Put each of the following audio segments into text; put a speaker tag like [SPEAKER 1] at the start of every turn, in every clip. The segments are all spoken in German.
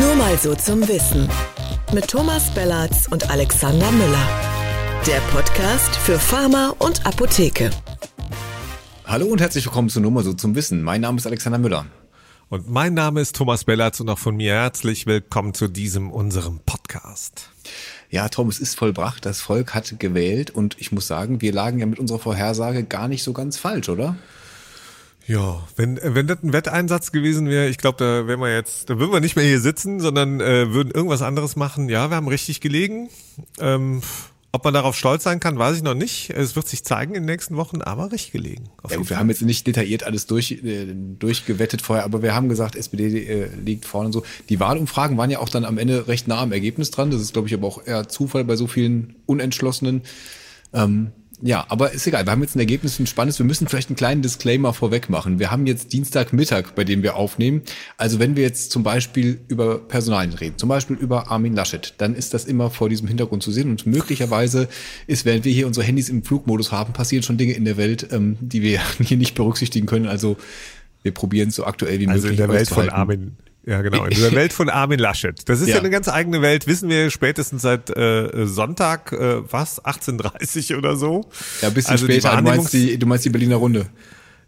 [SPEAKER 1] Nur mal so zum Wissen. Mit Thomas Bellatz und Alexander Müller. Der Podcast für Pharma und Apotheke.
[SPEAKER 2] Hallo und herzlich willkommen zu Nur mal so zum Wissen. Mein Name ist Alexander Müller.
[SPEAKER 3] Und mein Name ist Thomas Bellatz und auch von mir herzlich willkommen zu diesem unserem Podcast.
[SPEAKER 2] Ja, Tom, es ist vollbracht. Das Volk hat gewählt und ich muss sagen, wir lagen ja mit unserer Vorhersage gar nicht so ganz falsch, oder?
[SPEAKER 3] Ja, wenn, wenn das ein Wetteinsatz gewesen wäre, ich glaube, da wären wir jetzt, da würden wir nicht mehr hier sitzen, sondern äh, würden irgendwas anderes machen. Ja, wir haben richtig gelegen. Ähm, ob man darauf stolz sein kann, weiß ich noch nicht. Es wird sich zeigen in den nächsten Wochen, aber richtig gelegen.
[SPEAKER 2] Ja, gut, wir haben jetzt nicht detailliert alles durch, äh, durchgewettet vorher, aber wir haben gesagt, SPD äh, liegt vorne und so. Die Wahlumfragen waren ja auch dann am Ende recht nah am Ergebnis dran. Das ist, glaube ich, aber auch eher Zufall bei so vielen Unentschlossenen. Ähm, ja, aber ist egal. Wir haben jetzt ein Ergebnis, ein spannendes. Wir müssen vielleicht einen kleinen Disclaimer vorweg machen. Wir haben jetzt Dienstagmittag, bei dem wir aufnehmen. Also wenn wir jetzt zum Beispiel über Personalien reden, zum Beispiel über Armin Laschet, dann ist das immer vor diesem Hintergrund zu sehen. Und möglicherweise ist, während wir hier unsere Handys im Flugmodus haben, passieren schon Dinge in der Welt, ähm, die wir hier nicht berücksichtigen können. Also wir probieren es so aktuell wie
[SPEAKER 3] also
[SPEAKER 2] möglich.
[SPEAKER 3] Also in der Welt von Armin ja, genau. In dieser Welt von Armin Laschet. Das ist ja. ja eine ganz eigene Welt, wissen wir spätestens seit äh, Sonntag, äh, was, 18.30 oder so.
[SPEAKER 2] Ja, ein bisschen also später. Du meinst, die, du meinst die Berliner Runde.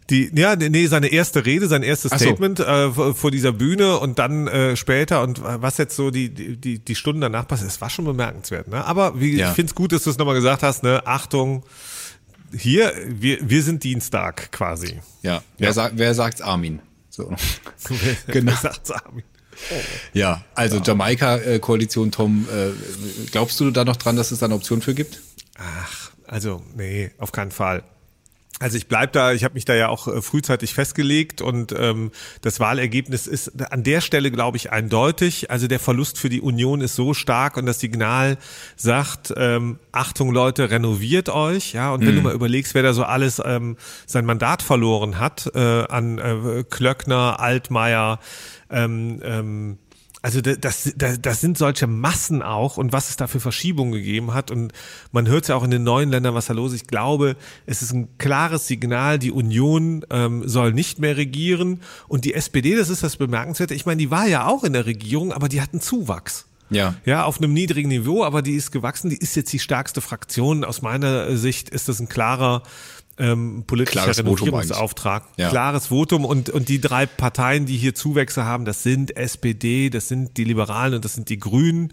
[SPEAKER 3] Die, ja, nee, seine erste Rede, sein erstes so. Statement äh, vor dieser Bühne und dann äh, später und was jetzt so die, die, die Stunden danach passiert, es war schon bemerkenswert. Ne? Aber wie, ja. ich finde es gut, dass du es nochmal gesagt hast, ne? Achtung, hier, wir, wir sind Dienstag quasi.
[SPEAKER 2] Ja, wer, ja. Sagt, wer sagt's Armin? So. genau. Oh. Ja, also ja. Jamaika-Koalition, Tom, äh, glaubst du da noch dran, dass es da eine Option für gibt?
[SPEAKER 3] Ach, also nee, auf keinen Fall. Also ich bleib da, ich habe mich da ja auch äh, frühzeitig festgelegt und ähm, das Wahlergebnis ist an der Stelle, glaube ich, eindeutig. Also der Verlust für die Union ist so stark und das Signal sagt, ähm, Achtung Leute, renoviert euch. Ja, und wenn mhm. du mal überlegst, wer da so alles ähm, sein Mandat verloren hat, äh, an äh, Klöckner, Altmaier, ähm, ähm, also das, das, das sind solche Massen auch und was es da für Verschiebungen gegeben hat. Und man hört ja auch in den neuen Ländern, was da los ist. Ich glaube, es ist ein klares Signal, die Union ähm, soll nicht mehr regieren. Und die SPD, das ist das Bemerkenswerte, ich meine, die war ja auch in der Regierung, aber die hatten Zuwachs. Ja. Ja, auf einem niedrigen Niveau, aber die ist gewachsen, die ist jetzt die stärkste Fraktion. Aus meiner Sicht ist das ein klarer ähm, politischer Klares Renovierungsauftrag. Votum ja. Klares Votum und, und die drei Parteien, die hier Zuwächse haben, das sind SPD, das sind die Liberalen und das sind die Grünen.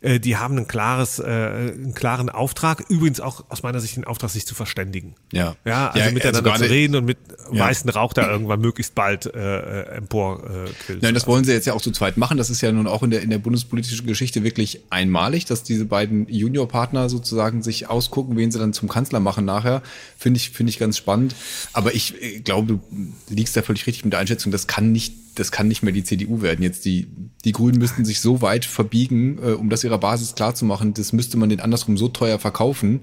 [SPEAKER 3] Äh, die haben ein klares, äh, einen klaren Auftrag. Übrigens auch aus meiner Sicht den Auftrag, sich zu verständigen. Ja. Ja, also ja, miteinander also zu reden und mit ja. weißen Rauch da irgendwann möglichst bald äh, empor äh,
[SPEAKER 2] Nein, das wollen sie jetzt ja auch zu zweit machen. Das ist ja nun auch in der, in der bundespolitischen Geschichte wirklich einmalig, dass diese beiden Juniorpartner sozusagen sich ausgucken, wen sie dann zum Kanzler machen nachher. Finde ich, finde ich ganz spannend. Aber ich äh, glaube, du liegst da völlig richtig mit der Einschätzung. Das kann nicht das kann nicht mehr die CDU werden. Jetzt die, die Grünen müssten sich so weit verbiegen, äh, um das ihrer Basis klarzumachen, das müsste man den andersrum so teuer verkaufen,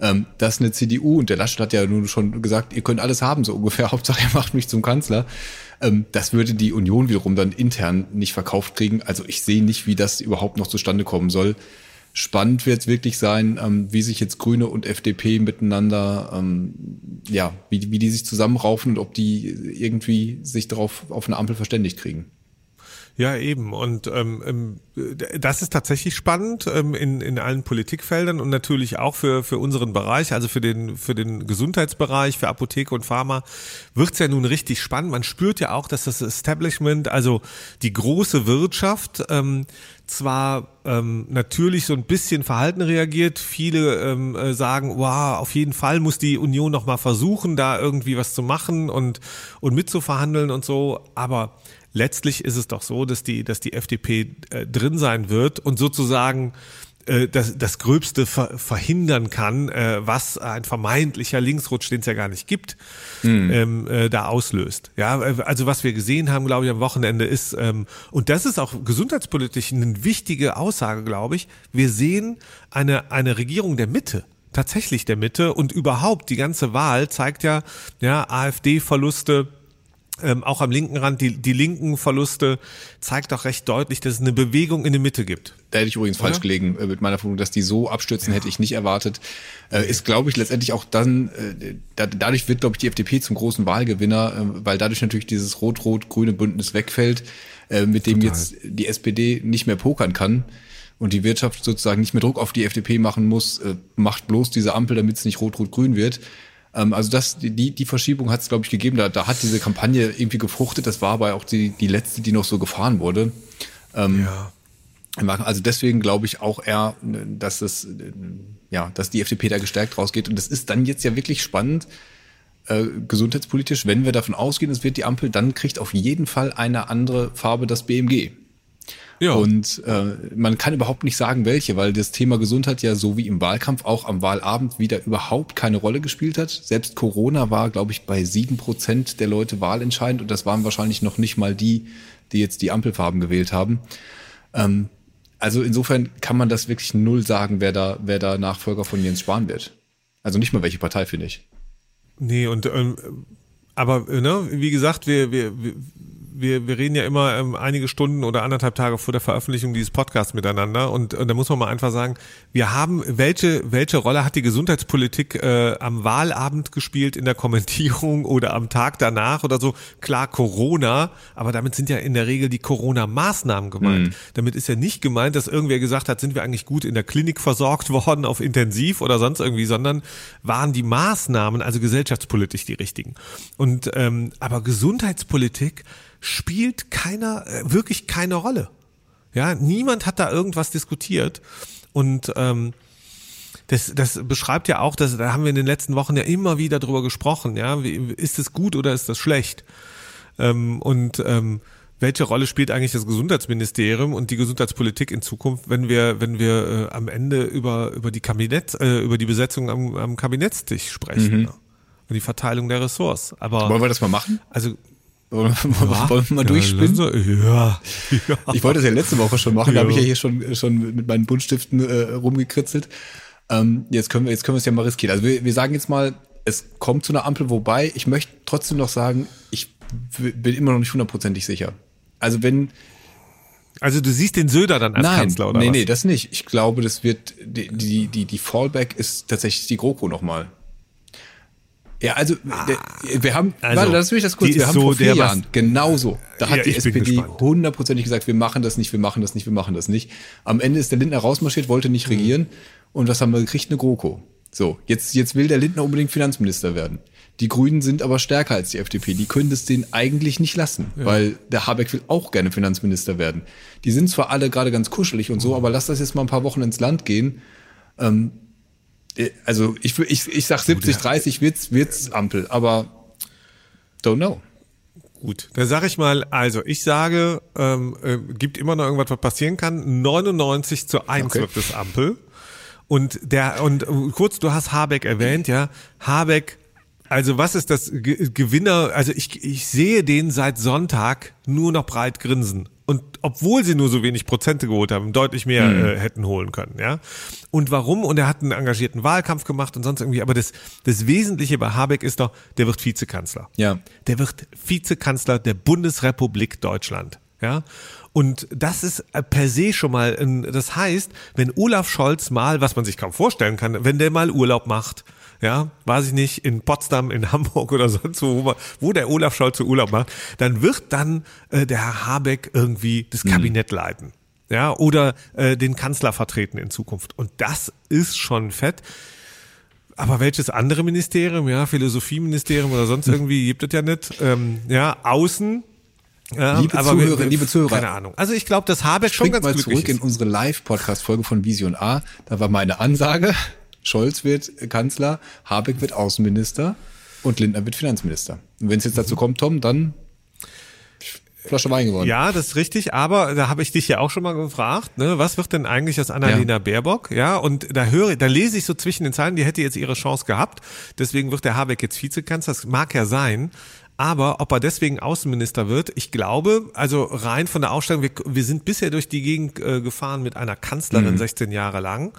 [SPEAKER 2] ähm, dass eine CDU, und der Laschet hat ja nun schon gesagt, ihr könnt alles haben, so ungefähr, Hauptsache er macht mich zum Kanzler. Ähm, das würde die Union wiederum dann intern nicht verkauft kriegen. Also ich sehe nicht, wie das überhaupt noch zustande kommen soll. Spannend wird es wirklich sein, ähm, wie sich jetzt Grüne und FDP miteinander, ähm, ja, wie, wie die sich zusammenraufen und ob die irgendwie sich darauf auf eine Ampel verständigt kriegen.
[SPEAKER 3] Ja, eben. Und ähm, ähm, das ist tatsächlich spannend ähm, in, in allen Politikfeldern und natürlich auch für, für unseren Bereich, also für den, für den Gesundheitsbereich, für Apotheke und Pharma, wird's ja nun richtig spannend. Man spürt ja auch, dass das Establishment, also die große Wirtschaft, ähm, zwar ähm, natürlich so ein bisschen verhalten reagiert. Viele ähm, äh, sagen, wow, auf jeden Fall muss die Union noch mal versuchen, da irgendwie was zu machen und und mitzuverhandeln und so. Aber letztlich ist es doch so, dass die, dass die FDP äh, drin sein wird und sozusagen äh, das, das Gröbste ver verhindern kann, äh, was ein vermeintlicher Linksrutsch, den es ja gar nicht gibt, mhm. ähm, äh, da auslöst. Ja, äh, also was wir gesehen haben, glaube ich, am Wochenende ist, ähm, und das ist auch gesundheitspolitisch eine wichtige Aussage, glaube ich, wir sehen eine, eine Regierung der Mitte tatsächlich der Mitte und überhaupt die ganze Wahl zeigt ja, ja, AfD-Verluste, ähm, auch am linken Rand, die, die linken Verluste, zeigt doch recht deutlich, dass es eine Bewegung in der Mitte gibt.
[SPEAKER 2] Da hätte ich übrigens Oder? falsch gelegen äh, mit meiner Vermutung, dass die so abstürzen, ja. hätte ich nicht erwartet. Äh, ist, glaube ich, letztendlich auch dann, äh, da, dadurch wird, glaube ich, die FDP zum großen Wahlgewinner, äh, weil dadurch natürlich dieses rot-rot-grüne Bündnis wegfällt, äh, mit dem Total. jetzt die SPD nicht mehr pokern kann und die Wirtschaft sozusagen nicht mehr Druck auf die FDP machen muss, äh, macht bloß diese Ampel, damit es nicht rot-rot-grün wird. Ähm, also das, die, die Verschiebung hat es, glaube ich, gegeben. Da, da hat diese Kampagne irgendwie gefruchtet. Das war aber auch die, die letzte, die noch so gefahren wurde. Ähm, ja. Also deswegen glaube ich auch eher, dass es, ja, dass die FDP da gestärkt rausgeht. Und das ist dann jetzt ja wirklich spannend, äh, gesundheitspolitisch, wenn wir davon ausgehen, es wird die Ampel, dann kriegt auf jeden Fall eine andere Farbe das BMG. Ja. Und äh, man kann überhaupt nicht sagen, welche, weil das Thema Gesundheit ja so wie im Wahlkampf auch am Wahlabend wieder überhaupt keine Rolle gespielt hat. Selbst Corona war, glaube ich, bei sieben Prozent der Leute wahlentscheidend und das waren wahrscheinlich noch nicht mal die, die jetzt die Ampelfarben gewählt haben. Ähm, also insofern kann man das wirklich null sagen, wer da, wer da Nachfolger von Jens Spahn wird. Also nicht mal welche Partei, finde ich.
[SPEAKER 3] Nee, und ähm, aber ne, wie gesagt, wir, wir, wir, wir reden ja immer ähm, einige Stunden oder anderthalb Tage vor der Veröffentlichung dieses Podcasts miteinander und, und da muss man mal einfach sagen, wir haben, welche, welche Rolle hat die Gesundheitspolitik äh, am Wahlabend gespielt in der Kommentierung oder am Tag danach oder so? Klar, Corona, aber damit sind ja in der Regel die Corona-Maßnahmen gemeint. Mhm. Damit ist ja nicht gemeint, dass irgendwer gesagt hat, sind wir eigentlich gut in der Klinik versorgt worden auf Intensiv oder sonst irgendwie, sondern waren die Maßnahmen, also gesellschaftspolitisch die richtigen. Und ähm, aber Gesundheitspolitik spielt keiner, äh, wirklich keine Rolle. Ja, niemand hat da irgendwas diskutiert. Und ähm, das, das beschreibt ja auch, dass, da haben wir in den letzten Wochen ja immer wieder drüber gesprochen, ja, wie, ist es gut oder ist das schlecht? Ähm, und ähm, welche Rolle spielt eigentlich das Gesundheitsministerium und die Gesundheitspolitik in Zukunft, wenn wir, wenn wir äh, am Ende über, über die Kabinett, äh, über die Besetzung am, am Kabinettstisch sprechen? Mhm. Ne? Und die Verteilung der Ressorts. Aber
[SPEAKER 2] wollen wir das mal machen?
[SPEAKER 3] Also
[SPEAKER 2] wollen wir mal durchspinnen?
[SPEAKER 3] Ja,
[SPEAKER 2] ja. Ich wollte das ja letzte Woche schon machen, ja. da habe ich ja hier schon, schon mit meinen Buntstiften äh, rumgekritzelt. Ähm, jetzt können wir jetzt können wir es ja mal riskieren. Also wir, wir sagen jetzt mal, es kommt zu einer Ampel, wobei ich möchte trotzdem noch sagen, ich bin immer noch nicht hundertprozentig sicher. Also wenn
[SPEAKER 3] also du siehst den Söder dann als
[SPEAKER 2] Nein,
[SPEAKER 3] Kanzler oder
[SPEAKER 2] nee,
[SPEAKER 3] was?
[SPEAKER 2] Nee, das nicht. Ich glaube, das wird die die die, die Fallback ist tatsächlich die GroKo nochmal. Ja, also ah, wir haben, also, warte, lass mich das kurz, wir haben so vor vier Jahren, genauso, da hat ja, die SPD hundertprozentig gesagt, wir machen das nicht, wir machen das nicht, wir machen das nicht. Am Ende ist der Lindner rausmarschiert, wollte nicht mhm. regieren und was haben wir gekriegt? Eine GroKo. So, jetzt, jetzt will der Lindner unbedingt Finanzminister werden. Die Grünen sind aber stärker als die FDP. Die können das denen eigentlich nicht lassen, ja. weil der Habeck will auch gerne Finanzminister werden. Die sind zwar alle gerade ganz kuschelig und so, mhm. aber lass das jetzt mal ein paar Wochen ins Land gehen. Ähm, äh, also ich, ich, ich sag 70, 30 wird's, wird's Ampel, aber don't know.
[SPEAKER 3] Gut, dann sage ich mal, also ich sage, ähm, äh, gibt immer noch irgendwas, was passieren kann. 99 zu 1 okay. wird das Ampel. Und der, und äh, kurz, du hast Habeck erwähnt, ja. Habeck, also was ist das Gewinner? Also ich, ich sehe den seit Sonntag nur noch breit grinsen und obwohl sie nur so wenig Prozente geholt haben, deutlich mehr mhm. äh, hätten holen können, ja. Und warum? Und er hat einen engagierten Wahlkampf gemacht und sonst irgendwie. Aber das, das Wesentliche bei Habeck ist doch, der wird Vizekanzler.
[SPEAKER 2] Ja.
[SPEAKER 3] Der wird Vizekanzler der Bundesrepublik Deutschland, ja. Und das ist äh, per se schon mal, das heißt, wenn Olaf Scholz mal, was man sich kaum vorstellen kann, wenn der mal Urlaub macht, ja, weiß ich nicht, in Potsdam, in Hamburg oder sonst wo, wo, wo der Olaf Scholz zu Urlaub macht, dann wird dann äh, der Herr Habeck irgendwie das mhm. Kabinett mhm. leiten. Ja, oder äh, den Kanzler vertreten in Zukunft. Und das ist schon fett. Aber welches andere Ministerium, ja, Philosophieministerium oder sonst irgendwie gibt es ja nicht. Ähm, ja, Außen,
[SPEAKER 2] ja, liebe aber Zuhörer, wir, liebe Zuhörer,
[SPEAKER 3] keine Ahnung. Also ich glaube, das Habeck schon ganz
[SPEAKER 2] mal zurück ist. in unsere Live-Podcast-Folge von Vision A. Da war meine Ansage. Scholz wird Kanzler, Habeck wird Außenminister und Lindner wird Finanzminister. Und wenn es jetzt dazu kommt, Tom, dann Flasche Wein gewonnen.
[SPEAKER 3] Ja, das ist richtig, aber da habe ich dich ja auch schon mal gefragt, ne, was wird denn eigentlich aus Annalena ja. Baerbock? Ja, und da höre, da lese ich so zwischen den Zeilen, die hätte jetzt ihre Chance gehabt, deswegen wird der Habeck jetzt Vizekanzler, das mag ja sein, aber ob er deswegen Außenminister wird, ich glaube, also rein von der Ausstellung, wir, wir sind bisher durch die Gegend äh, gefahren mit einer Kanzlerin mhm. 16 Jahre lang.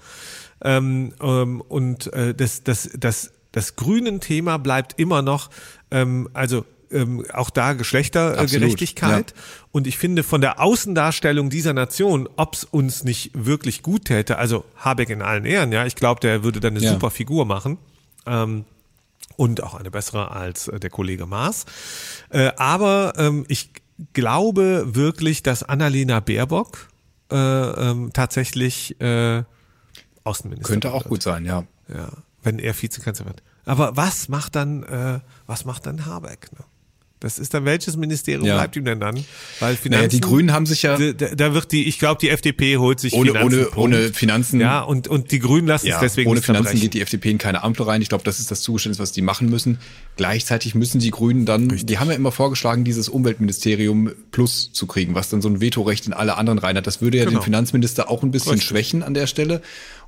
[SPEAKER 3] Ähm, ähm, und äh, das, das, das, das grünen Thema bleibt immer noch, ähm, also ähm, auch da Geschlechtergerechtigkeit. Ja. Und ich finde von der Außendarstellung dieser Nation, ob es uns nicht wirklich gut täte, also Habeck in allen Ehren, ja, ich glaube, der würde dann eine ja. super Figur machen. Ähm, und auch eine bessere als äh, der Kollege Maas. Äh, aber ähm, ich glaube wirklich, dass Annalena Baerbock äh, ähm, tatsächlich äh, Außenminister
[SPEAKER 2] Könnte auch wird. gut sein, ja.
[SPEAKER 3] Ja, wenn er Vizekanzler wird. Aber was macht dann, äh, was macht dann Habeck? Ne? Das ist dann welches Ministerium ja. bleibt ihm denn dann?
[SPEAKER 2] Weil Finanzen, naja, die Grünen haben sich ja
[SPEAKER 3] da, da wird die ich glaube die FDP holt sich
[SPEAKER 2] ohne Finanzen, ohne ohne Finanzen
[SPEAKER 3] ja und und die Grünen lassen ja, es deswegen
[SPEAKER 2] ohne Finanzen geht die FDP in keine Ampel rein. Ich glaube, das ist das Zugeständnis, was die machen müssen. Gleichzeitig müssen die Grünen dann Richtig. die haben ja immer vorgeschlagen, dieses Umweltministerium plus zu kriegen, was dann so ein Vetorecht in alle anderen rein hat. Das würde ja genau. den Finanzminister auch ein bisschen Richtig. schwächen an der Stelle.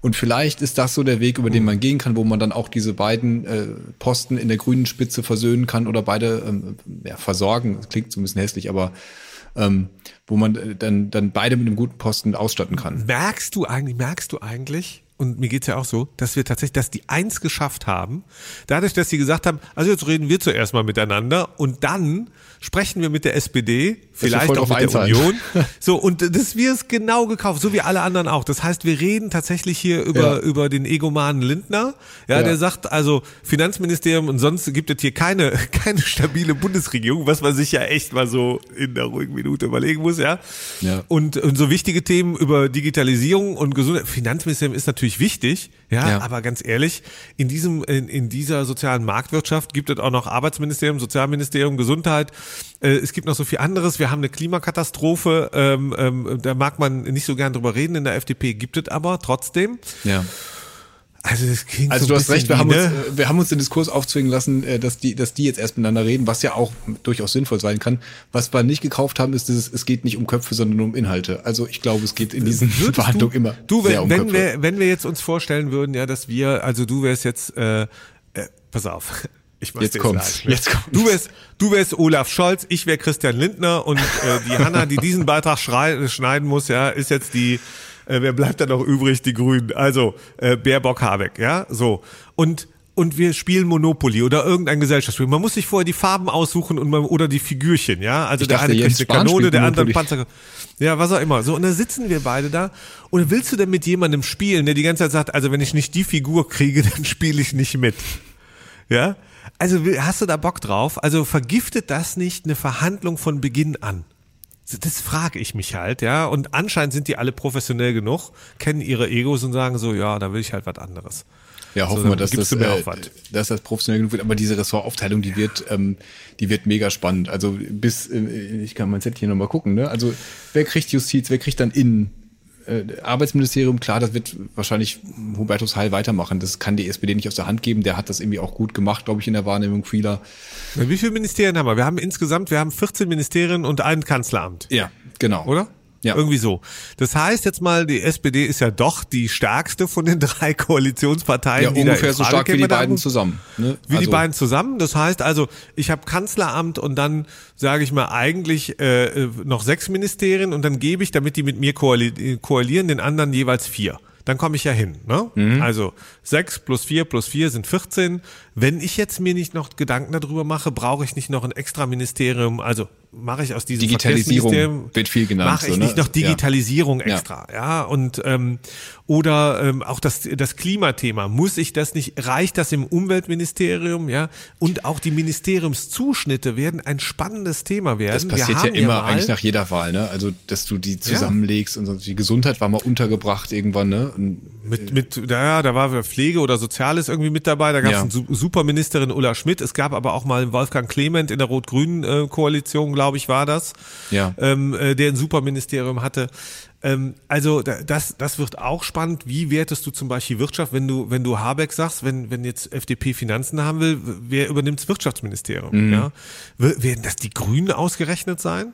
[SPEAKER 2] Und vielleicht ist das so der Weg, über den man gehen kann, wo man dann auch diese beiden äh, Posten in der grünen Spitze versöhnen kann oder beide ähm, ja, versorgen. Klingt so ein bisschen hässlich, aber ähm, wo man äh, dann, dann beide mit einem guten Posten ausstatten kann.
[SPEAKER 3] Merkst du eigentlich, merkst du eigentlich, und mir geht's ja auch so, dass wir tatsächlich, dass die eins geschafft haben, dadurch, dass sie gesagt haben, also jetzt reden wir zuerst mal miteinander und dann sprechen wir mit der SPD, vielleicht auch mit der Union. So, und das wir es genau gekauft, so wie alle anderen auch. Das heißt, wir reden tatsächlich hier über, ja. über den egomanen Lindner, ja, ja, der sagt, also Finanzministerium und sonst gibt es hier keine, keine stabile Bundesregierung, was man sich ja echt mal so in der ruhigen Minute überlegen muss, ja. ja. Und, und so wichtige Themen über Digitalisierung und Gesundheit, Finanzministerium ist natürlich wichtig, ja, ja. aber ganz ehrlich, in diesem, in, in dieser sozialen Marktwirtschaft gibt es auch noch Arbeitsministerium, Sozialministerium, Gesundheit, äh, es gibt noch so viel anderes. Wir haben eine Klimakatastrophe. Ähm, ähm, da mag man nicht so gern drüber reden. In der FDP gibt es aber trotzdem.
[SPEAKER 2] Ja. Also, das klingt also so du hast recht, wir haben, uns, ne? äh, wir haben uns den Diskurs aufzwingen lassen, äh, dass die, dass die jetzt erst miteinander reden, was ja auch durchaus sinnvoll sein kann. Was wir nicht gekauft haben, ist dieses, es geht nicht um Köpfe, sondern um Inhalte. Also ich glaube, es geht in diesen Verhandlungen immer
[SPEAKER 3] du, wenn,
[SPEAKER 2] sehr um
[SPEAKER 3] wenn
[SPEAKER 2] Köpfe.
[SPEAKER 3] Wir, wenn wir jetzt uns vorstellen würden, ja, dass wir, also du wärst jetzt, äh, äh, pass auf,
[SPEAKER 2] ich jetzt kommt's.
[SPEAKER 3] Sagen, ne? Jetzt kommt's. Du wärst, du wärst Olaf Scholz, ich wäre Christian Lindner und äh, die Hanna, die diesen Beitrag schneiden muss, ja, ist jetzt die. Äh, wer bleibt da noch übrig? Die Grünen. Also äh, Baerbock Habeck, ja, so und und wir spielen Monopoly oder irgendein Gesellschaftsspiel. Man muss sich vorher die Farben aussuchen und man, oder die Figürchen, ja. Also ich der eine kriegt eine Kanone, der andere Panzer. Ja, was auch immer. So, und da sitzen wir beide da. Und willst du denn mit jemandem spielen, der die ganze Zeit sagt, also wenn ich nicht die Figur kriege, dann spiele ich nicht mit. Ja? Also hast du da Bock drauf? Also vergiftet das nicht eine Verhandlung von Beginn an? Das frage ich mich halt, ja. Und anscheinend sind die alle professionell genug, kennen ihre Egos und sagen so, ja, da will ich halt was anderes.
[SPEAKER 2] Ja, hoffen so, wir, dass das, äh, dass das professionell genug wird. Aber diese Ressortaufteilung, die wird, ähm, die wird mega spannend. Also bis, äh, ich kann mein Zettel hier nochmal gucken, ne? Also wer kriegt Justiz, wer kriegt dann Innen, äh, Arbeitsministerium, klar, das wird wahrscheinlich Hubertus Heil weitermachen. Das kann die SPD nicht aus der Hand geben. Der hat das irgendwie auch gut gemacht, glaube ich, in der Wahrnehmung vieler.
[SPEAKER 3] Wie viele Ministerien haben wir? Wir haben insgesamt, wir haben 14 Ministerien und ein Kanzleramt.
[SPEAKER 2] Ja, genau.
[SPEAKER 3] Oder? Ja. Irgendwie so. Das heißt jetzt mal, die SPD ist ja doch die stärkste von den drei Koalitionsparteien. Ja,
[SPEAKER 2] die ungefähr so stark wie die beiden zusammen.
[SPEAKER 3] Ne? Wie also. die beiden zusammen. Das heißt also, ich habe Kanzleramt und dann sage ich mal eigentlich äh, noch sechs Ministerien und dann gebe ich, damit die mit mir koalieren, den anderen jeweils vier dann komme ich ja hin. Ne? Mhm. Also sechs plus vier plus vier sind 14. Wenn ich jetzt mir nicht noch Gedanken darüber mache, brauche ich nicht noch ein extra Ministerium, also mache ich aus diesem
[SPEAKER 2] Digitalisierung wird viel genannt.
[SPEAKER 3] Mache ich so, ne? nicht noch Digitalisierung ja. extra, ja. ja. Und ähm, oder ähm, auch das das Klimathema muss ich das nicht reicht das im Umweltministerium, ja? Und auch die Ministeriumszuschnitte werden ein spannendes Thema werden. Das
[SPEAKER 2] passiert ja immer ja eigentlich nach jeder Wahl, ne? Also dass du die zusammenlegst und so. Die Gesundheit war mal untergebracht irgendwann, ne? Und,
[SPEAKER 3] mit mit ja, da war Pflege oder Soziales irgendwie mit dabei. Da gab es eine Superministerin Ulla Schmidt. Es gab aber auch mal Wolfgang Clement in der Rot-Grünen äh, Koalition, glaube ich, war das,
[SPEAKER 2] ja.
[SPEAKER 3] ähm, äh, der ein Superministerium hatte. Ähm, also das, das wird auch spannend. Wie wertest du zum Beispiel Wirtschaft, wenn du, wenn du Habeck sagst, wenn, wenn jetzt FDP Finanzen haben will, wer übernimmt das Wirtschaftsministerium? Mhm. Ja? Werden das die Grünen ausgerechnet sein?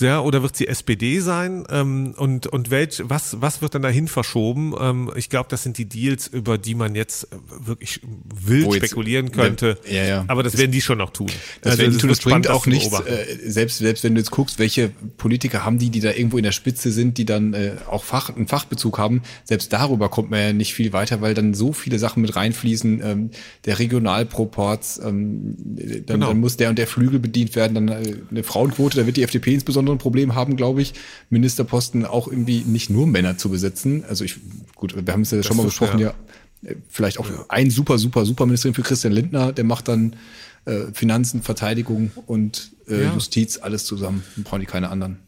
[SPEAKER 3] Ja, oder wird sie SPD sein? Ähm, und und welch, was, was wird dann dahin verschoben? Ähm, ich glaube, das sind die Deals, über die man jetzt wirklich wild jetzt, spekulieren könnte. Ja, ja. Aber das, das werden die schon noch tun.
[SPEAKER 2] Das, also, das, tun, das bringt auch nichts, äh, selbst, selbst wenn du jetzt guckst, welche Politiker haben die, die da irgendwo in der Spitze sind, die dann äh, auch Fach, einen Fachbezug haben, selbst darüber kommt man ja nicht viel weiter, weil dann so viele Sachen mit reinfließen. Ähm, der Regionalproports, ähm, dann, genau. dann muss der und der Flügel bedient werden, dann äh, eine Frauenquote, da wird die FDP insbesondere insbesondere ein Problem haben, glaube ich, Ministerposten auch irgendwie nicht nur Männer zu besetzen. Also ich, gut, wir haben es ja das schon mal besprochen, ja, ja vielleicht auch ja. ein super, super, super Ministerin für Christian Lindner, der macht dann äh, Finanzen, Verteidigung und äh, ja. Justiz alles zusammen. Dann brauchen die keine anderen.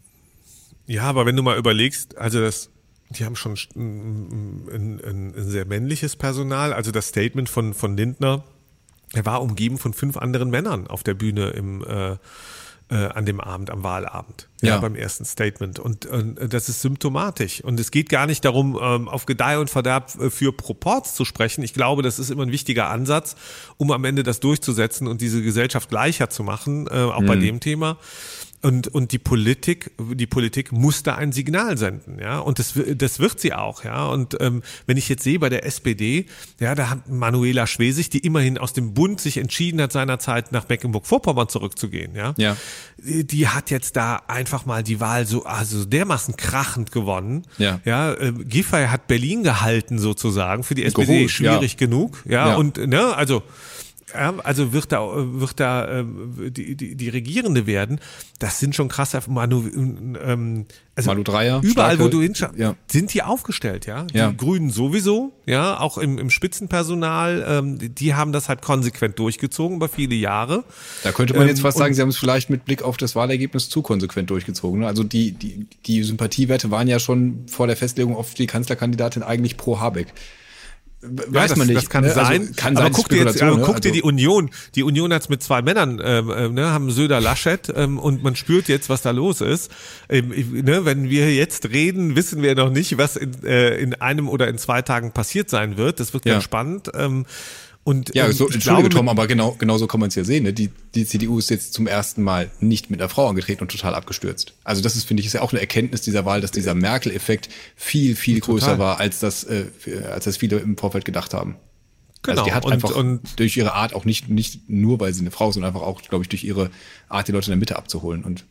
[SPEAKER 3] Ja, aber wenn du mal überlegst, also das, die haben schon ein, ein, ein, sehr männliches Personal. Also das Statement von, von Lindner, er war umgeben von fünf anderen Männern auf der Bühne im äh, äh, an dem Abend, am Wahlabend, ja, ja beim ersten Statement. Und, und das ist symptomatisch. Und es geht gar nicht darum, ähm, auf Gedeih und Verderb äh, für Proports zu sprechen. Ich glaube, das ist immer ein wichtiger Ansatz, um am Ende das durchzusetzen und diese Gesellschaft gleicher zu machen, äh, auch mhm. bei dem Thema. Und, und die Politik, die Politik muss da ein Signal senden, ja. Und das, das wird sie auch, ja. Und ähm, wenn ich jetzt sehe bei der SPD, ja, da hat Manuela Schwesig, die immerhin aus dem Bund sich entschieden hat, seinerzeit nach Mecklenburg-Vorpommern zurückzugehen, ja.
[SPEAKER 2] ja.
[SPEAKER 3] Die hat jetzt da einfach mal die Wahl so, also dermaßen krachend gewonnen.
[SPEAKER 2] Ja.
[SPEAKER 3] Ja, äh, Giffey hat Berlin gehalten sozusagen, für die SPD Geholt, schwierig ja. genug, ja. ja. Und, ne, also, ja, also wird da, wird da äh, die, die, die Regierende werden. Das sind schon krasse Manu, ähm,
[SPEAKER 2] also Manu Dreier,
[SPEAKER 3] überall, starke, wo du hinschaust, ja. sind die aufgestellt, ja. Die ja. Grünen sowieso, ja, auch im, im Spitzenpersonal, ähm, die haben das halt konsequent durchgezogen über viele Jahre.
[SPEAKER 2] Da könnte man jetzt fast ähm, sagen, sie haben es vielleicht mit Blick auf das Wahlergebnis zu konsequent durchgezogen. Ne? Also die, die, die Sympathiewerte waren ja schon vor der Festlegung auf die Kanzlerkandidatin eigentlich pro Habeck.
[SPEAKER 3] Weiß ja, man nicht. Das kann ne? sein. Also, kann aber sein, guck dir jetzt, aber guck dir also die Union. Die Union hat's mit zwei Männern, ähm, äh, ne, haben Söder Laschet ähm, und man spürt jetzt, was da los ist. Ähm, ne, wenn wir jetzt reden, wissen wir noch nicht, was in, äh, in einem oder in zwei Tagen passiert sein wird. Das wird ganz ja. spannend. Ähm, und,
[SPEAKER 2] ja, ähm, so, Entschuldige glaube, Tom, aber genau, genau so kann man es ja sehen. Ne? Die, die CDU ist jetzt zum ersten Mal nicht mit einer Frau angetreten und total abgestürzt. Also das ist, finde ich, ist ja auch eine Erkenntnis dieser Wahl, dass dieser Merkel-Effekt viel, viel total. größer war, als das, äh, als das viele im Vorfeld gedacht haben. Genau. Also die hat und, einfach und, durch ihre Art auch nicht, nicht nur, weil sie eine Frau ist, sondern einfach auch, glaube ich, durch ihre Art, die Leute in der Mitte abzuholen und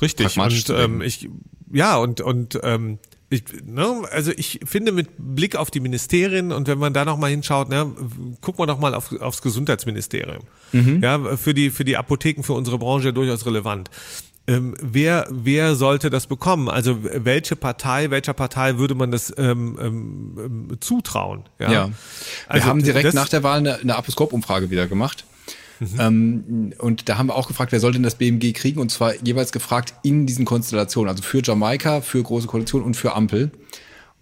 [SPEAKER 3] Richtig. Und ähm, ich, ja, und, und ähm, ich, ne, also ich finde mit Blick auf die Ministerien und wenn man da noch mal hinschaut, ne, gucken wir doch mal auf, aufs Gesundheitsministerium. Mhm. Ja, für die für die Apotheken, für unsere Branche durchaus relevant. Ähm, wer wer sollte das bekommen? Also welche Partei, welcher Partei würde man das ähm, ähm, zutrauen?
[SPEAKER 2] Ja, ja. wir also, haben direkt nach der Wahl eine, eine Aposkop-Umfrage wieder gemacht. Mhm. Ähm, und da haben wir auch gefragt, wer soll denn das BMG kriegen? Und zwar jeweils gefragt in diesen Konstellationen, also für Jamaika, für Große Koalition und für Ampel.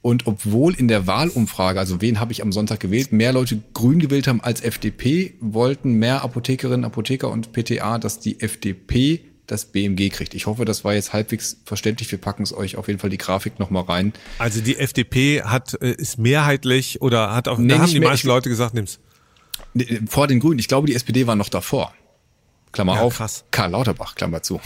[SPEAKER 2] Und obwohl in der Wahlumfrage, also wen habe ich am Sonntag gewählt, mehr Leute grün gewählt haben als FDP, wollten mehr Apothekerinnen, Apotheker und PTA, dass die FDP das BMG kriegt. Ich hoffe, das war jetzt halbwegs verständlich. Wir packen es euch auf jeden Fall die Grafik nochmal rein.
[SPEAKER 3] Also die FDP hat äh, ist mehrheitlich oder hat auch nee, da haben die meisten Leute gesagt, nimm's.
[SPEAKER 2] Vor den Grünen. Ich glaube, die SPD war noch davor. Klammer ja, auf. Krass. Karl Lauterbach, Klammer zu.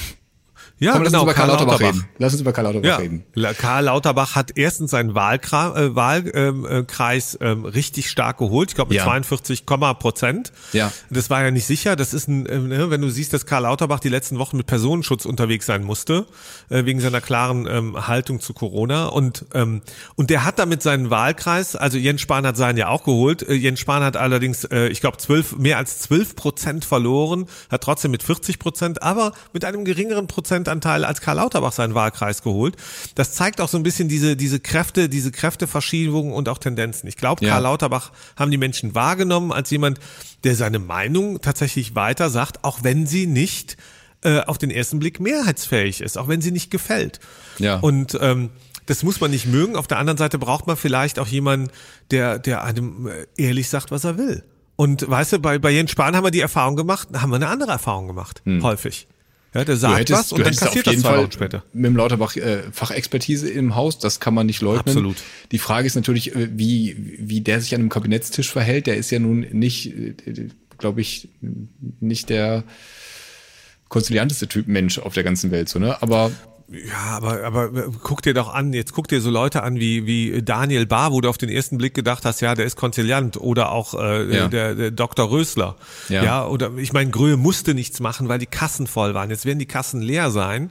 [SPEAKER 3] Ja, Komm, lass genau, uns über Karl, Karl Lauterbach,
[SPEAKER 2] Lauterbach, reden. Lass uns über Karl Lauterbach
[SPEAKER 3] ja.
[SPEAKER 2] reden.
[SPEAKER 3] Karl Lauterbach hat erstens seinen Wahlkreis, äh, Wahlkreis ähm, richtig stark geholt. Ich glaube mit ja. 42, Prozent.
[SPEAKER 2] Ja.
[SPEAKER 3] Das war ja nicht sicher. Das ist ein, äh, ne, wenn du siehst, dass Karl Lauterbach die letzten Wochen mit Personenschutz unterwegs sein musste, äh, wegen seiner klaren ähm, Haltung zu Corona. Und, ähm, und der hat damit seinen Wahlkreis, also Jens Spahn hat seinen ja auch geholt. Jens Spahn hat allerdings, ich glaube, zwölf, mehr als zwölf Prozent verloren, hat trotzdem mit 40 Prozent, aber mit einem geringeren Prozent Prozentanteil als Karl Lauterbach seinen Wahlkreis geholt. Das zeigt auch so ein bisschen diese, diese Kräfte, diese Kräfteverschiebungen und auch Tendenzen. Ich glaube, ja. Karl Lauterbach haben die Menschen wahrgenommen als jemand, der seine Meinung tatsächlich weiter sagt, auch wenn sie nicht äh, auf den ersten Blick mehrheitsfähig ist, auch wenn sie nicht gefällt.
[SPEAKER 2] Ja.
[SPEAKER 3] Und ähm, das muss man nicht mögen. Auf der anderen Seite braucht man vielleicht auch jemanden, der, der einem äh, ehrlich sagt, was er will. Und weißt du, bei, bei Jens Spahn haben wir die Erfahrung gemacht, haben wir eine andere Erfahrung gemacht, hm. häufig. Ja, der sagt hättest, was und dann kassiert das zwei Wochen später.
[SPEAKER 2] Mit dem Lauterbach äh, Fachexpertise im Haus, das kann man nicht leugnen.
[SPEAKER 3] Absolut.
[SPEAKER 2] Die Frage ist natürlich, äh, wie, wie der sich an einem Kabinettstisch verhält. Der ist ja nun nicht, äh, glaube ich, nicht der konzilianteste Typ Mensch auf der ganzen Welt, so, ne? Aber
[SPEAKER 3] ja, aber, aber guck dir doch an, jetzt guck dir so Leute an wie, wie Daniel Bahr, wo du auf den ersten Blick gedacht hast, ja, der ist Konziliant oder auch äh, ja. der, der Dr. Rösler. Ja. ja, oder ich meine, Gröhe musste nichts machen, weil die Kassen voll waren. Jetzt werden die Kassen leer sein.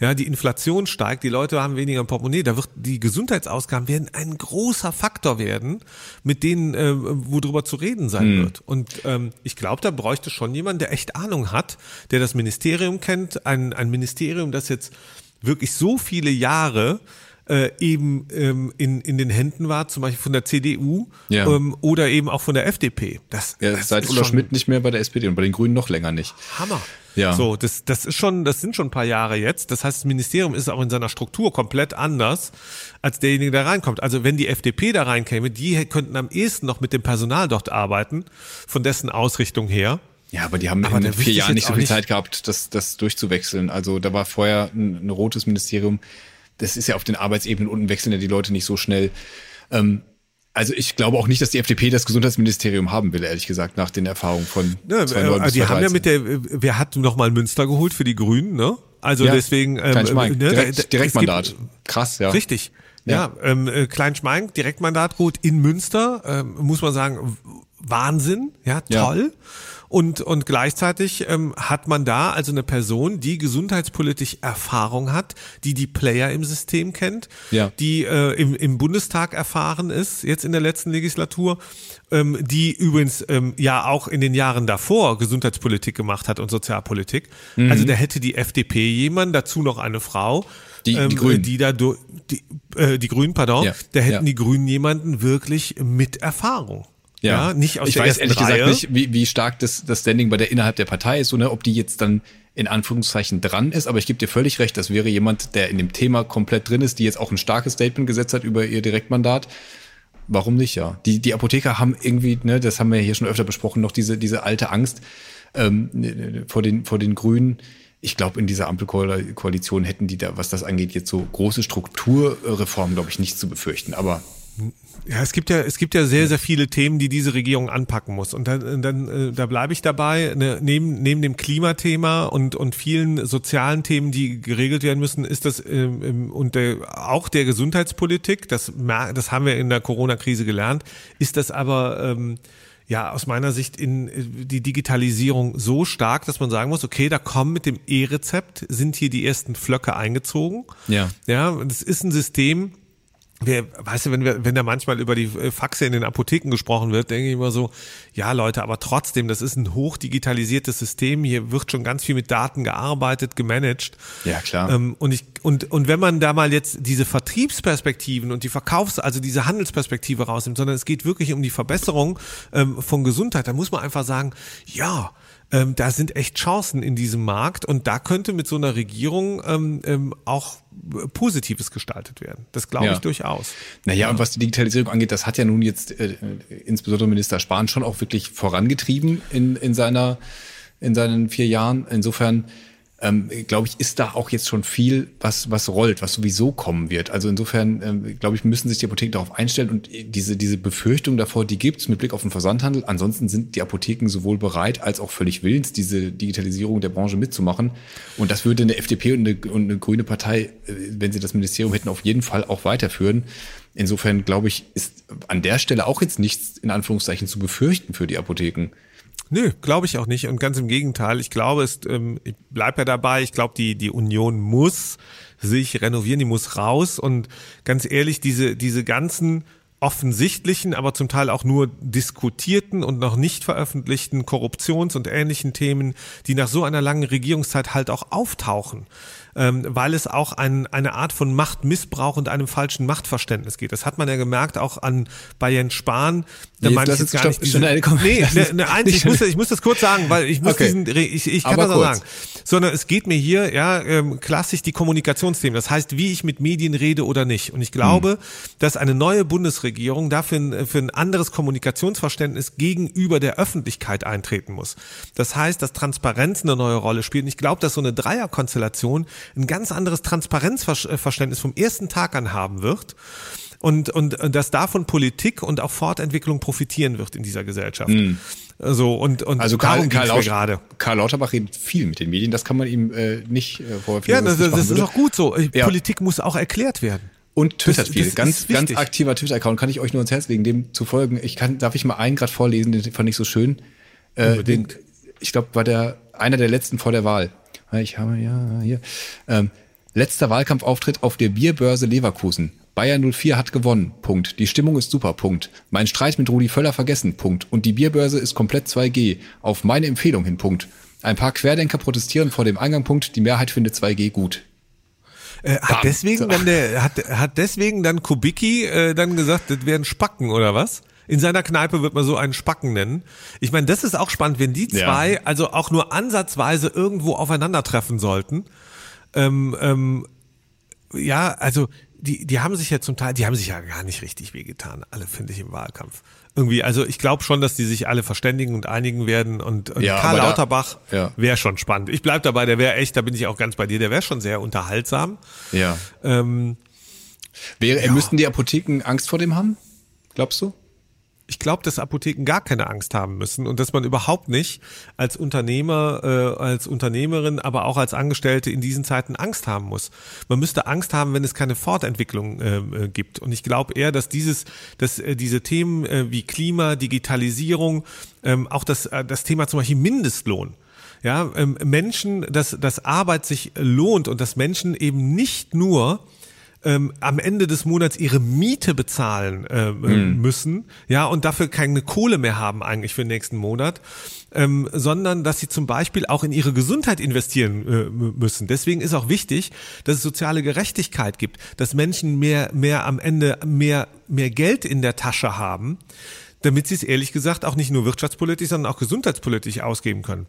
[SPEAKER 3] Ja, die Inflation steigt, die Leute haben weniger Portemonnaie, da wird die Gesundheitsausgaben werden ein großer Faktor werden, mit denen äh, worüber zu reden sein hm. wird. Und ähm, ich glaube, da bräuchte schon jemand, der echt Ahnung hat, der das Ministerium kennt, ein, ein Ministerium, das jetzt wirklich so viele Jahre äh, eben ähm, in, in den Händen war, zum Beispiel von der CDU ja. ähm, oder eben auch von der FDP.
[SPEAKER 2] Das, ja, das seit Ulla Schmidt nicht mehr bei der SPD und bei den Grünen noch länger nicht.
[SPEAKER 3] Hammer. Ja. So, das, das ist schon, das sind schon ein paar Jahre jetzt. Das heißt, das Ministerium ist auch in seiner Struktur komplett anders als derjenige, der reinkommt. Also wenn die FDP da reinkäme, die könnten am ehesten noch mit dem Personal dort arbeiten, von dessen Ausrichtung her.
[SPEAKER 2] Ja, aber die haben aber in vier Jahren nicht so viel nicht. Zeit gehabt, das, das durchzuwechseln. Also da war vorher ein, ein, rotes Ministerium. Das ist ja auf den Arbeitsebenen unten wechseln ja die Leute nicht so schnell. Ähm, also ich glaube auch nicht, dass die FDP das Gesundheitsministerium haben will, ehrlich gesagt, nach den Erfahrungen von
[SPEAKER 3] ja, 2009 bis Die 2013. haben ja mit der, wer hat noch mal Münster geholt für die Grünen, ne? Also ja, deswegen
[SPEAKER 2] ähm, ne, Direkt, Direktmandat. Gibt, Krass, ja.
[SPEAKER 3] Richtig. Ja, ja ähm, äh, Kleinschmeink, Direktmandat gut in Münster, ähm, muss man sagen, Wahnsinn, ja, toll. Ja. Und, und gleichzeitig ähm, hat man da also eine Person, die gesundheitspolitisch Erfahrung hat, die die Player im System kennt, ja. die äh, im, im Bundestag erfahren ist, jetzt in der letzten Legislatur, ähm, die übrigens ähm, ja auch in den Jahren davor Gesundheitspolitik gemacht hat und Sozialpolitik. Mhm. Also da hätte die FDP jemanden, dazu noch eine Frau.
[SPEAKER 2] Die, die ähm, Grünen.
[SPEAKER 3] Die da die, äh, die Grünen, pardon. Ja. Da hätten ja. die Grünen jemanden wirklich mit Erfahrung. Ja, ja nicht aus
[SPEAKER 2] ich
[SPEAKER 3] der
[SPEAKER 2] weiß ehrlich Reihe. gesagt nicht, wie, wie stark das, das Standing bei der innerhalb der Partei ist, so, ne, ob die jetzt dann in Anführungszeichen dran ist, aber ich gebe dir völlig recht, das wäre jemand, der in dem Thema komplett drin ist, die jetzt auch ein starkes Statement gesetzt hat über ihr Direktmandat. Warum nicht, ja? Die, die Apotheker haben irgendwie, ne, das haben wir hier schon öfter besprochen, noch diese, diese alte Angst ähm, vor, den, vor den Grünen. Ich glaube, in dieser Ampelkoalition hätten die da, was das angeht, jetzt so große Strukturreformen, glaube ich, nicht zu befürchten. Aber
[SPEAKER 3] ja, es gibt ja, es gibt ja sehr, sehr viele Themen, die diese Regierung anpacken muss. Und dann, dann äh, da bleibe ich dabei. Ne, neben, neben dem Klimathema und, und vielen sozialen Themen, die geregelt werden müssen, ist das ähm, und der, auch der Gesundheitspolitik, das, das haben wir in der Corona-Krise gelernt, ist das aber ähm, ja aus meiner Sicht in äh, die Digitalisierung so stark, dass man sagen muss, okay, da kommen mit dem E-Rezept, sind hier die ersten Flöcke eingezogen. Ja. Ja, das ist ein System, wir, weißt du, wenn wir, wenn da manchmal über die äh, Faxe in den Apotheken gesprochen wird, denke ich immer so, ja Leute, aber trotzdem, das ist ein hochdigitalisiertes System. Hier wird schon ganz viel mit Daten gearbeitet, gemanagt.
[SPEAKER 2] Ja klar.
[SPEAKER 3] Ähm, und ich und und wenn man da mal jetzt diese Vertriebsperspektiven und die Verkaufs, also diese Handelsperspektive rausnimmt, sondern es geht wirklich um die Verbesserung ähm, von Gesundheit, dann muss man einfach sagen, ja, ähm, da sind echt Chancen in diesem Markt und da könnte mit so einer Regierung ähm, ähm, auch Positives gestaltet werden. Das glaube ja. ich durchaus.
[SPEAKER 2] Naja, ja. und was die Digitalisierung angeht, das hat ja nun jetzt äh, insbesondere Minister Spahn schon auch wirklich vorangetrieben in, in seiner in seinen vier Jahren. Insofern ähm, glaube ich, ist da auch jetzt schon viel, was, was rollt, was sowieso kommen wird. Also insofern, ähm, glaube ich, müssen sich die Apotheken darauf einstellen und diese, diese Befürchtung davor, die gibt's mit Blick auf den Versandhandel. Ansonsten sind die Apotheken sowohl bereit als auch völlig willens, diese Digitalisierung der Branche mitzumachen. Und das würde eine FDP und eine, und eine grüne Partei, äh, wenn sie das Ministerium hätten, auf jeden Fall auch weiterführen. Insofern, glaube ich, ist an der Stelle auch jetzt nichts in Anführungszeichen zu befürchten für die Apotheken.
[SPEAKER 3] Nö, glaube ich auch nicht. Und ganz im Gegenteil, ich glaube, es, ähm, ich bleib ja dabei, ich glaube, die, die Union muss sich renovieren, die muss raus. Und ganz ehrlich, diese, diese ganzen offensichtlichen, aber zum Teil auch nur diskutierten und noch nicht veröffentlichten Korruptions- und ähnlichen Themen, die nach so einer langen Regierungszeit halt auch auftauchen ähm, weil es auch ein, eine Art von Machtmissbrauch und einem falschen Machtverständnis geht. Das hat man ja gemerkt auch an bei Jens Spahn.
[SPEAKER 2] Da meine ich jetzt gar nicht. Diese, nee,
[SPEAKER 3] ne, ne, eins, ich, muss, ich muss das kurz sagen, weil ich muss okay. diesen, ich, ich kann Aber das auch sagen. Sondern es geht mir hier ja ähm, klassisch die Kommunikationsthemen. Das heißt, wie ich mit Medien rede oder nicht. Und ich glaube, hm. dass eine neue Bundesregierung dafür ein, für ein anderes Kommunikationsverständnis gegenüber der Öffentlichkeit eintreten muss. Das heißt, dass Transparenz eine neue Rolle spielt. Und ich glaube, dass so eine Dreierkonstellation ein ganz anderes Transparenzverständnis vom ersten Tag an haben wird und, und, und dass davon Politik und auch Fortentwicklung profitieren wird in dieser Gesellschaft. Mhm. So, und, und
[SPEAKER 2] also Karl, Karl, Laut, gerade. Karl Lauterbach redet viel mit den Medien, das kann man ihm äh, nicht äh,
[SPEAKER 3] vorwerfen. Ja, das, das, das ist auch gut so. Ja. Politik muss auch erklärt werden.
[SPEAKER 2] Und twittert das, viel. Das ganz, ganz aktiver Twitter-Account kann ich euch nur ans Herz legen, dem zu folgen. Ich kann, darf ich mal einen gerade vorlesen, den fand ich so schön. Äh, den, ich glaube, war der einer der letzten vor der Wahl. Ich habe ja hier. Ähm, letzter Wahlkampfauftritt auf der Bierbörse Leverkusen. Bayern 04 hat gewonnen. Punkt. Die Stimmung ist super. Punkt. Mein Streit mit Rudi Völler vergessen. Punkt. Und die Bierbörse ist komplett 2G. Auf meine Empfehlung hin. Punkt. Ein paar Querdenker protestieren vor dem Eingang. Punkt. Die Mehrheit findet 2G gut.
[SPEAKER 3] Äh, hat deswegen dann der hat hat deswegen dann Kubicki äh, dann gesagt, das wären Spacken oder was? In seiner Kneipe wird man so einen Spacken nennen. Ich meine, das ist auch spannend, wenn die zwei ja. also auch nur ansatzweise irgendwo aufeinandertreffen sollten. Ähm, ähm, ja, also die, die haben sich ja zum Teil, die haben sich ja gar nicht richtig wehgetan, alle finde ich im Wahlkampf. Irgendwie, also ich glaube schon, dass die sich alle verständigen und einigen werden und, und ja, Karl Lauterbach ja. wäre schon spannend. Ich bleib dabei, der wäre echt, da bin ich auch ganz bei dir, der wäre schon sehr unterhaltsam.
[SPEAKER 2] Ja. Ähm, wäre, ja. müssten die Apotheken Angst vor dem haben? Glaubst du?
[SPEAKER 3] Ich glaube, dass Apotheken gar keine Angst haben müssen und dass man überhaupt nicht als Unternehmer, äh, als Unternehmerin, aber auch als Angestellte in diesen Zeiten Angst haben muss. Man müsste Angst haben, wenn es keine Fortentwicklung äh, äh, gibt. Und ich glaube eher, dass dieses, dass äh, diese Themen äh, wie Klima, Digitalisierung, ähm, auch das, äh, das Thema zum Beispiel Mindestlohn, ja, ähm, Menschen, dass, dass Arbeit sich lohnt und dass Menschen eben nicht nur ähm, am Ende des Monats ihre Miete bezahlen äh, mhm. müssen, ja, und dafür keine Kohle mehr haben eigentlich für den nächsten Monat, ähm, sondern dass sie zum Beispiel auch in ihre Gesundheit investieren äh, müssen. Deswegen ist auch wichtig, dass es soziale Gerechtigkeit gibt, dass Menschen mehr, mehr am Ende mehr, mehr Geld in der Tasche haben, damit sie es ehrlich gesagt auch nicht nur wirtschaftspolitisch, sondern auch gesundheitspolitisch ausgeben können.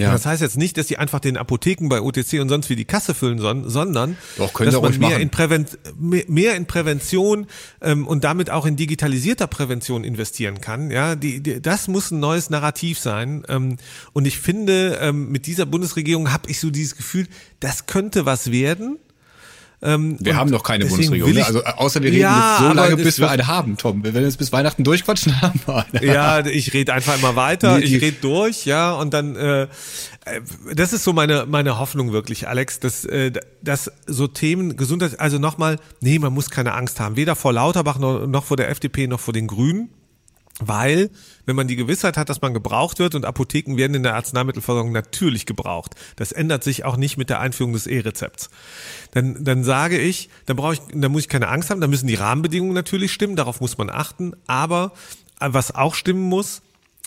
[SPEAKER 3] Ja. Das heißt jetzt nicht, dass die einfach den Apotheken bei OTC und sonst wie die Kasse füllen sollen, sondern
[SPEAKER 2] Doch,
[SPEAKER 3] dass
[SPEAKER 2] man
[SPEAKER 3] mehr in, Präven mehr in Prävention ähm, und damit auch in digitalisierter Prävention investieren kann. Ja, die, die, das muss ein neues Narrativ sein. Ähm, und ich finde, ähm, mit dieser Bundesregierung habe ich so dieses Gefühl, das könnte was werden.
[SPEAKER 2] Ähm, wir haben noch keine Bundesregierung. Ne? Also außer wir reden ja, jetzt so lange, bis wir eine haben, Tom. Wenn wir jetzt bis Weihnachten durchquatschen, haben wir
[SPEAKER 3] eine. Ja, ich rede einfach immer weiter. Nee, ich rede durch, ja, und dann äh, das ist so meine meine Hoffnung wirklich, Alex, dass äh, dass so Themen Gesundheit, also nochmal, nee, man muss keine Angst haben, weder vor Lauterbach noch, noch vor der FDP noch vor den Grünen. Weil, wenn man die Gewissheit hat, dass man gebraucht wird und Apotheken werden in der Arzneimittelversorgung natürlich gebraucht. Das ändert sich auch nicht mit der Einführung des E-Rezepts. Dann, dann sage ich, dann brauche ich, dann muss ich keine Angst haben, dann müssen die Rahmenbedingungen natürlich stimmen, darauf muss man achten. Aber was auch stimmen muss,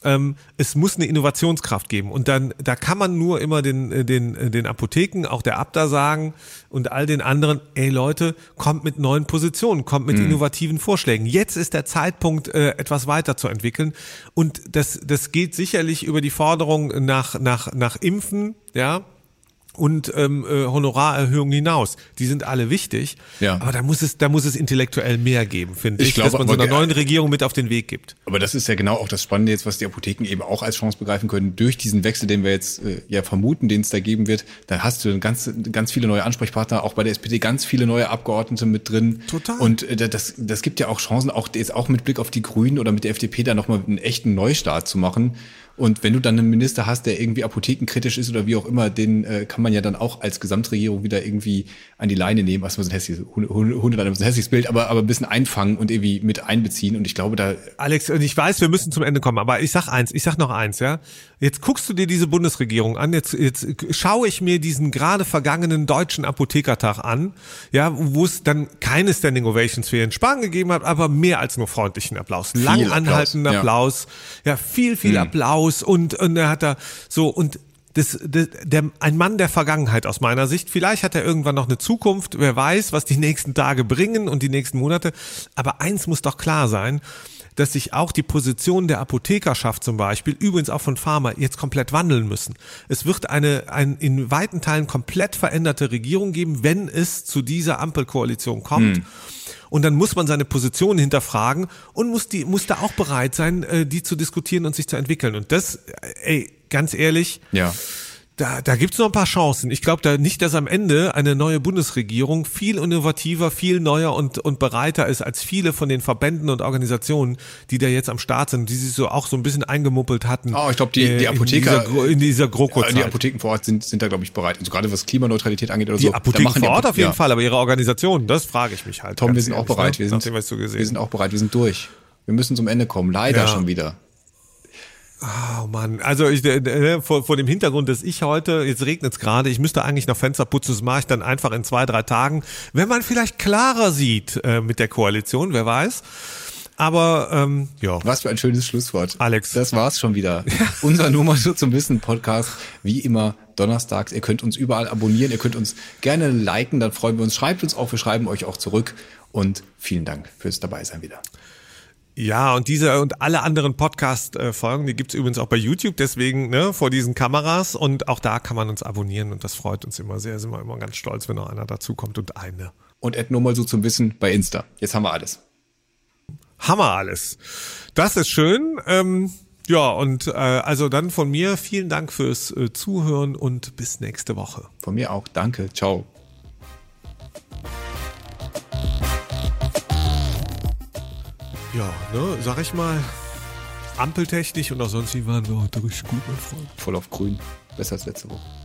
[SPEAKER 3] ähm, es muss eine Innovationskraft geben. Und dann, da kann man nur immer den, äh, den, äh, den Apotheken, auch der Abda sagen und all den anderen, ey Leute, kommt mit neuen Positionen, kommt mit mhm. innovativen Vorschlägen. Jetzt ist der Zeitpunkt, äh, etwas weiterzuentwickeln. Und das, das geht sicherlich über die Forderung nach, nach, nach Impfen, ja, und ähm, äh, Honorarerhöhungen hinaus. Die sind alle wichtig, ja. aber da muss es, da muss es intellektuell mehr geben, finde ich, ich glaube, dass man so einer neuen Regierung mit auf den Weg gibt.
[SPEAKER 2] Aber das ist ja genau auch das Spannende jetzt, was die Apotheken eben auch als Chance begreifen können. Durch diesen Wechsel, den wir jetzt äh, ja vermuten, den es da geben wird, dann hast du ganz, ganz viele neue Ansprechpartner, auch bei der SPD ganz viele neue Abgeordnete mit drin.
[SPEAKER 3] Total.
[SPEAKER 2] Und äh, das, das gibt ja auch Chancen, auch jetzt auch mit Blick auf die Grünen oder mit der FDP da nochmal einen echten Neustart zu machen. Und wenn du dann einen Minister hast, der irgendwie apothekenkritisch ist oder wie auch immer, den äh, kann man ja dann auch als Gesamtregierung wieder irgendwie an die Leine nehmen, was man so ein hässliches, Hunde, dann so ein hässliches Bild, aber, aber ein bisschen einfangen und irgendwie mit einbeziehen. Und ich glaube, da.
[SPEAKER 3] Alex, und ich weiß, wir müssen zum Ende kommen, aber ich sag eins, ich sag noch eins, ja. Jetzt guckst du dir diese Bundesregierung an, jetzt, jetzt schaue ich mir diesen gerade vergangenen deutschen Apothekertag an, ja, wo es dann keine Standing Ovations für Jens Spahn gegeben hat, aber mehr als nur freundlichen Applaus. Lang anhaltenden Applaus, ja. ja, viel, viel hm. Applaus und, und er hat da so und das, das, der, ein Mann der Vergangenheit aus meiner Sicht. Vielleicht hat er irgendwann noch eine Zukunft. Wer weiß, was die nächsten Tage bringen und die nächsten Monate. Aber eins muss doch klar sein dass sich auch die Position der Apothekerschaft zum Beispiel, übrigens auch von Pharma, jetzt komplett wandeln müssen. Es wird eine, ein in weiten Teilen komplett veränderte Regierung geben, wenn es zu dieser Ampelkoalition kommt. Hm. Und dann muss man seine Position hinterfragen und muss die, muss da auch bereit sein, äh, die zu diskutieren und sich zu entwickeln. Und das, äh, ey, ganz ehrlich,
[SPEAKER 2] ja
[SPEAKER 3] da, da gibt's noch ein paar Chancen. Ich glaube da nicht, dass am Ende eine neue Bundesregierung viel innovativer, viel neuer und, und bereiter ist als viele von den Verbänden und Organisationen, die da jetzt am Start sind, die sich so auch so ein bisschen eingemuppelt hatten.
[SPEAKER 2] Oh, ich glaube, die, die Apotheker
[SPEAKER 3] in dieser, in dieser GroKo
[SPEAKER 2] ja, die Apotheken vor Ort sind, sind da, glaube ich, bereit. Also gerade was Klimaneutralität angeht oder
[SPEAKER 3] die
[SPEAKER 2] so.
[SPEAKER 3] Apotheken vor Ort
[SPEAKER 2] Apo-
[SPEAKER 3] auf jeden
[SPEAKER 2] ja.
[SPEAKER 3] Fall, aber ihre Organisation, das frage ich mich halt.
[SPEAKER 2] Tom, wir sind auch
[SPEAKER 3] ehrlich,
[SPEAKER 2] bereit.
[SPEAKER 3] Ne?
[SPEAKER 2] Wir sind,
[SPEAKER 3] Nachdem,
[SPEAKER 2] wir sind auch bereit. Wir sind durch. Wir müssen zum Ende kommen. Leider
[SPEAKER 3] Ja.
[SPEAKER 2] schon wieder.
[SPEAKER 3] Oh Mann, also ich, äh, äh, vor, vor dem Hintergrund, dass ich heute, jetzt regnet es gerade, ich müsste eigentlich noch Fenster putzen, das mache ich dann einfach in zwei, drei Tagen, wenn man vielleicht klarer sieht äh, mit der Koalition, wer weiß. Aber ähm, ja,
[SPEAKER 2] Was für ein schönes Schlusswort.
[SPEAKER 3] Alex.
[SPEAKER 2] Das war's schon wieder. Unser Nur mal so zum Wissen Podcast. Wie immer donnerstags. Ihr könnt uns überall abonnieren. Ihr könnt uns gerne liken. Dann freuen wir uns. Schreibt uns auch. Wir schreiben euch auch zurück. Und vielen Dank fürs Dabeisein wieder.
[SPEAKER 3] Ja, und diese und alle anderen Podcast-Folgen, die gibt's übrigens auch bei YouTube, deswegen ne, vor diesen Kameras. Und auch da kann man uns abonnieren und das freut uns immer sehr. Sind wir immer ganz stolz, wenn noch einer dazukommt und eine.
[SPEAKER 2] Und Ed nur mal so zum Wissen bei Insta. Jetzt haben wir alles.
[SPEAKER 3] Hammer alles. Das ist schön. Ähm, ja, und äh, also dann von mir vielen Dank fürs äh, Zuhören und bis nächste Woche.
[SPEAKER 2] Von mir auch. Danke. Ciao.
[SPEAKER 3] Ja, ne, sag ich mal, ampeltechnisch und auch sonst wie waren wir heute richtig gut, mein Freund.
[SPEAKER 2] Voll auf grün. Besser als letzte Woche.